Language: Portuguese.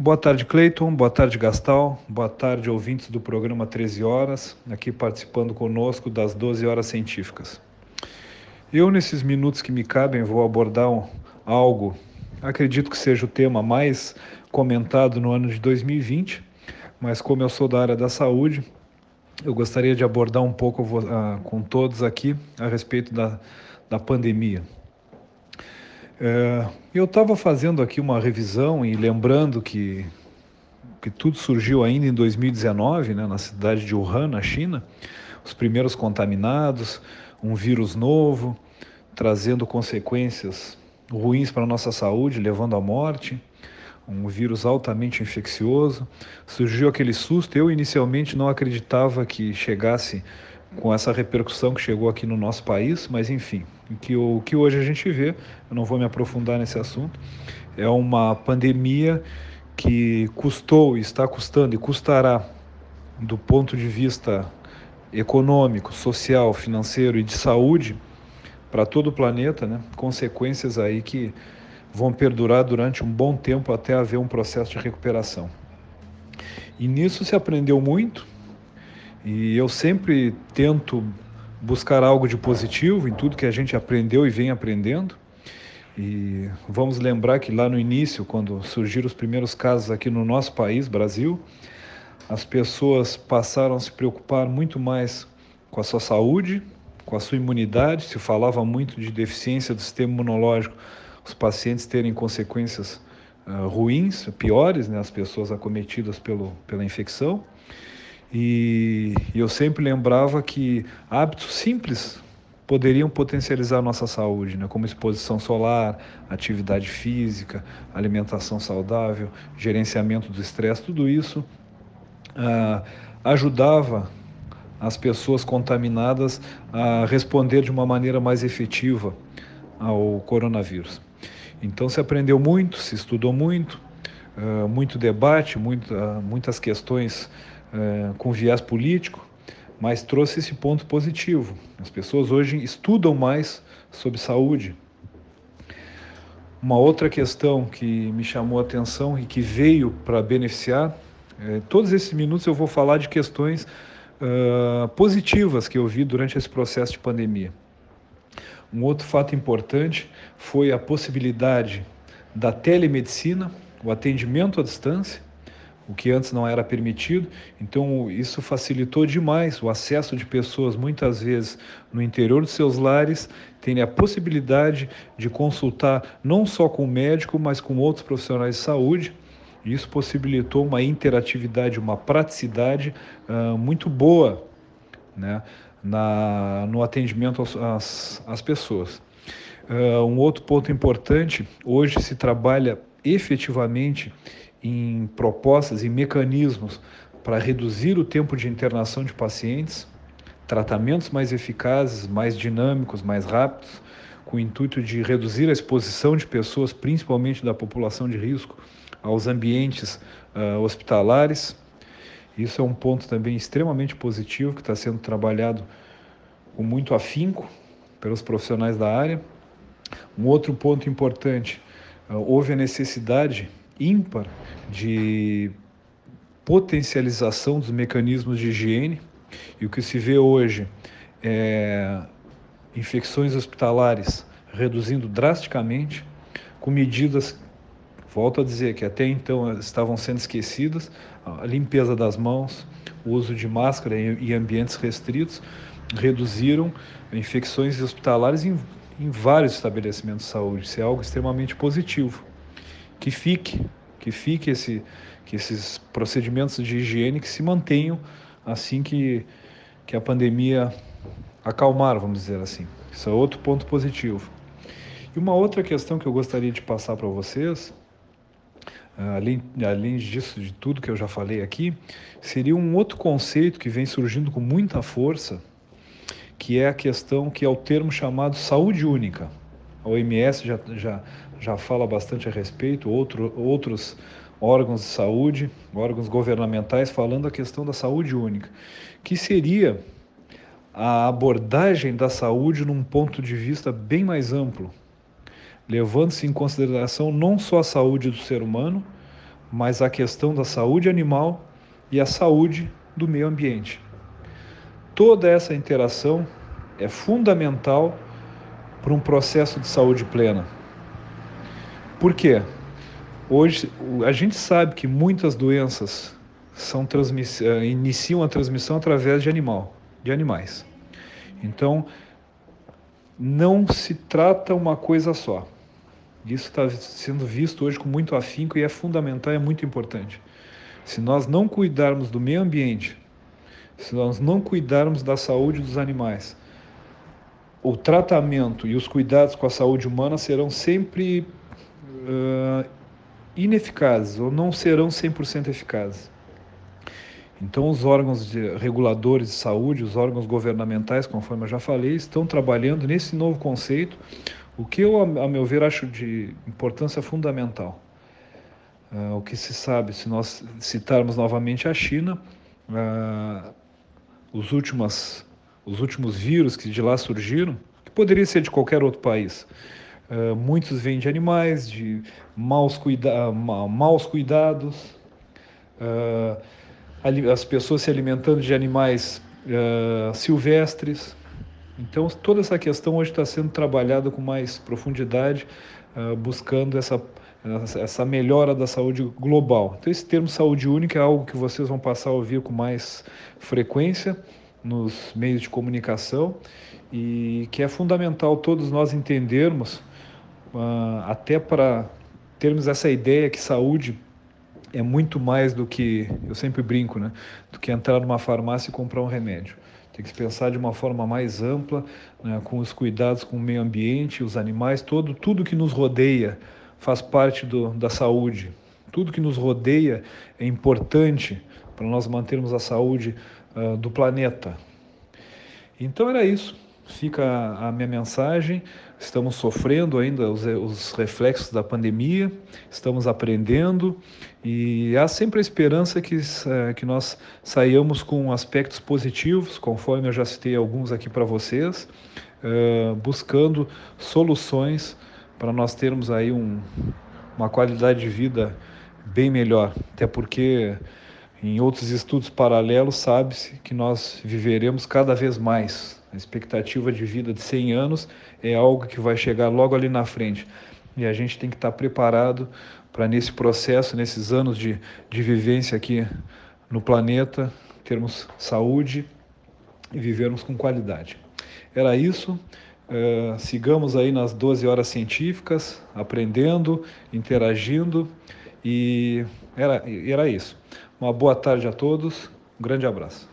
Boa tarde, Cleiton. Boa tarde, Gastal. Boa tarde, ouvintes do programa 13 Horas, aqui participando conosco das 12 Horas Científicas. Eu, nesses minutos que me cabem, vou abordar um, algo, acredito que seja o tema mais comentado no ano de 2020, mas como eu sou da área da saúde, eu gostaria de abordar um pouco uh, com todos aqui a respeito da, da pandemia. É, eu estava fazendo aqui uma revisão e lembrando que, que tudo surgiu ainda em 2019, né, na cidade de Wuhan, na China, os primeiros contaminados, um vírus novo, trazendo consequências ruins para a nossa saúde, levando à morte, um vírus altamente infeccioso. Surgiu aquele susto. Eu inicialmente não acreditava que chegasse com essa repercussão que chegou aqui no nosso país, mas enfim, o que, o que hoje a gente vê, eu não vou me aprofundar nesse assunto, é uma pandemia que custou, está custando e custará, do ponto de vista econômico, social, financeiro e de saúde, para todo o planeta, né? consequências aí que vão perdurar durante um bom tempo até haver um processo de recuperação. E nisso se aprendeu muito, e eu sempre tento buscar algo de positivo em tudo que a gente aprendeu e vem aprendendo. E vamos lembrar que lá no início, quando surgiram os primeiros casos aqui no nosso país, Brasil, as pessoas passaram a se preocupar muito mais com a sua saúde, com a sua imunidade. Se falava muito de deficiência do sistema imunológico, os pacientes terem consequências uh, ruins, piores, né, as pessoas acometidas pelo, pela infecção. E eu sempre lembrava que hábitos simples poderiam potencializar nossa saúde, né? como exposição solar, atividade física, alimentação saudável, gerenciamento do estresse, tudo isso ah, ajudava as pessoas contaminadas a responder de uma maneira mais efetiva ao coronavírus. Então se aprendeu muito, se estudou muito, ah, muito debate, muitas questões é, com viés político, mas trouxe esse ponto positivo. As pessoas hoje estudam mais sobre saúde. Uma outra questão que me chamou a atenção e que veio para beneficiar, é, todos esses minutos eu vou falar de questões uh, positivas que eu vi durante esse processo de pandemia. Um outro fato importante foi a possibilidade da telemedicina, o atendimento à distância, o que antes não era permitido. Então, isso facilitou demais o acesso de pessoas, muitas vezes no interior de seus lares, terem a possibilidade de consultar não só com o médico, mas com outros profissionais de saúde. Isso possibilitou uma interatividade, uma praticidade uh, muito boa né, na, no atendimento às, às, às pessoas. Uh, um outro ponto importante: hoje se trabalha efetivamente em propostas e mecanismos para reduzir o tempo de internação de pacientes, tratamentos mais eficazes, mais dinâmicos, mais rápidos, com o intuito de reduzir a exposição de pessoas, principalmente da população de risco, aos ambientes uh, hospitalares. Isso é um ponto também extremamente positivo que está sendo trabalhado com muito afinco pelos profissionais da área. Um outro ponto importante, uh, houve a necessidade ímpar de potencialização dos mecanismos de higiene. E o que se vê hoje é infecções hospitalares reduzindo drasticamente, com medidas, volto a dizer, que até então estavam sendo esquecidas, a limpeza das mãos, o uso de máscara em ambientes restritos, reduziram infecções hospitalares em, em vários estabelecimentos de saúde. Isso é algo extremamente positivo que fique, que fique esse, que esses procedimentos de higiene que se mantenham assim que, que a pandemia acalmar, vamos dizer assim. Isso é outro ponto positivo. E uma outra questão que eu gostaria de passar para vocês, ah, além, além disso, de tudo que eu já falei aqui, seria um outro conceito que vem surgindo com muita força, que é a questão que é o termo chamado saúde única. A OMS já, já, já fala bastante a respeito, outro, outros órgãos de saúde, órgãos governamentais falando a questão da saúde única, que seria a abordagem da saúde num ponto de vista bem mais amplo, levando-se em consideração não só a saúde do ser humano, mas a questão da saúde animal e a saúde do meio ambiente. Toda essa interação é fundamental para um processo de saúde plena. Por quê? Hoje a gente sabe que muitas doenças são transmiss... Eh, iniciam a transmissão através de animal, de animais. Então não se trata uma coisa só. Isso está sendo visto hoje com muito afinco e é fundamental, é muito importante. Se nós não cuidarmos do meio ambiente, se nós não cuidarmos da saúde dos animais, o tratamento e os cuidados com a saúde humana serão sempre uh, ineficazes ou não serão 100% eficazes. Então, os órgãos de, reguladores de saúde, os órgãos governamentais, conforme eu já falei, estão trabalhando nesse novo conceito, o que eu, a meu ver, acho de importância fundamental. Uh, o que se sabe, se nós citarmos novamente a China, uh, os, últimos, os últimos vírus que de lá surgiram, que poderia ser de qualquer outro país, uh, muitos vêm de animais, de maus, cuida maus cuidados, as pessoas se alimentando de animais silvestres, então, toda essa questão hoje está sendo trabalhada com mais profundidade, uh, buscando essa, essa melhora da saúde global. Então, esse termo saúde única é algo que vocês vão passar a ouvir com mais frequência nos meios de comunicação e que é fundamental todos nós entendermos, uh, até para termos essa ideia que saúde é muito mais do que, eu sempre brinco, né, do que entrar numa farmácia e comprar um remédio. Tem que pensar de uma forma mais ampla, né, com os cuidados com o meio ambiente, os animais, todo, tudo que nos rodeia faz parte do, da saúde. Tudo que nos rodeia é importante para nós mantermos a saúde uh, do planeta. Então era isso. Fica a minha mensagem. Estamos sofrendo ainda os, os, reflexos da pandemia, estamos aprendendo e há sempre a esperança que, eh, que nós saiamos com aspectos positivos, conforme eu já citei alguns aqui para vocês, uh, buscando soluções para nós termos aí um, uma qualidade de vida bem melhor. Até porque em outros estudos paralelos sabe-se que nós viveremos cada vez mais a expectativa de vida de 100 anos é algo que vai chegar logo ali na frente. E a gente tem que estar preparado para, nesse processo, nesses anos de, de vivência aqui no planeta, termos saúde e vivermos com qualidade. Era isso. Uh, sigamos aí nas 12 horas científicas, aprendendo, interagindo e era, era isso. Uma boa tarde a todos, um grande abraço.